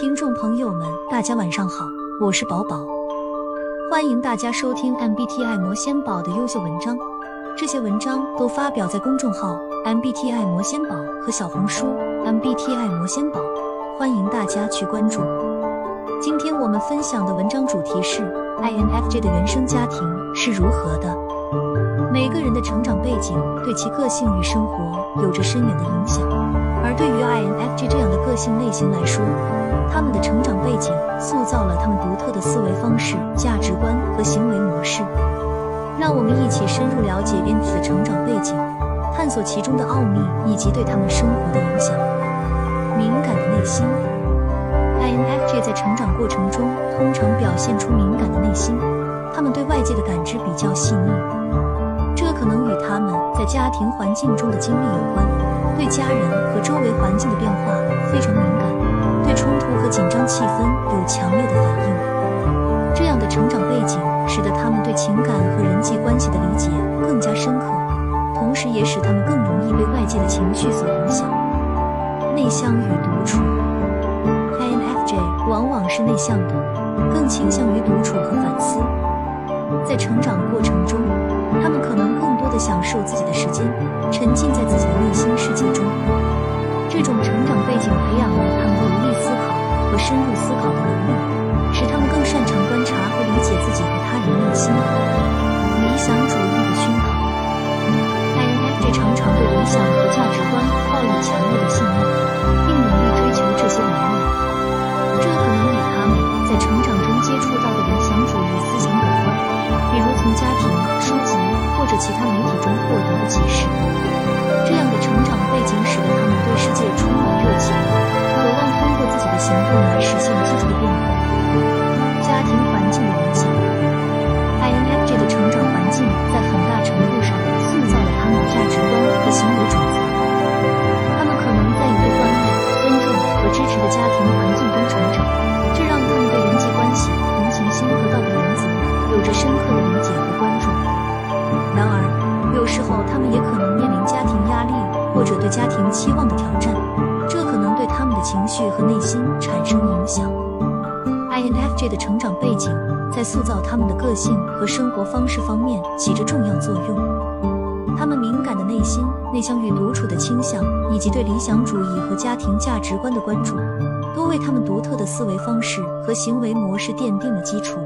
听众朋友们，大家晚上好，我是宝宝，欢迎大家收听 MBTI 魔仙堡的优秀文章。这些文章都发表在公众号 MBTI 魔仙堡和小红书 MBTI 魔仙堡，欢迎大家去关注。今天我们分享的文章主题是 INFJ 的原生家庭是如何的。每个人的成长背景对其个性与生活有着深远的影响，对于 INFJ 这样的个性类型来说，他们的成长背景塑造了他们独特的思维方式、价值观和行为模式。让我们一起深入了解 INFJ 的成长背景，探索其中的奥秘以及对他们生活的影响。敏感的内心，INFJ 在成长过程中通常表现出敏感的内心，他们对外界的感知比较细腻，这可能与他们在家庭环境中的经历有关，对家人和周围环境的变化非常敏感，对冲突和紧张气氛有强烈的反应。这样的成长背景。使得他们对情感和人际关系的理解更加深刻，同时也使他们更容易被外界的情绪所影响。内向与独处，INFJ 往往是内向的，更倾向于独处和反思。在成长过程中，他们可能更的享受自己的时间，沉浸在自己的内心世界中。这种成长背景培养了他们独立思考和深入思考的能力，其他媒体中获得的启示。这样的成长背景使得他们对世界充满热情渴望通过自己的行动来实现积极的变革家庭环境的影响 infj 的成长环境在很大程度上塑造了他们的价值观和行为准则他们可能在一个关爱尊重和支持的家庭环境中成长。或者对家庭期望的挑战，这可能对他们的情绪和内心产生影响。INFJ 的成长背景在塑造他们的个性和生活方式方面起着重要作用。他们敏感的内心、内向与独处的倾向，以及对理想主义和家庭价值观的关注，都为他们独特的思维方式和行为模式奠定了基础。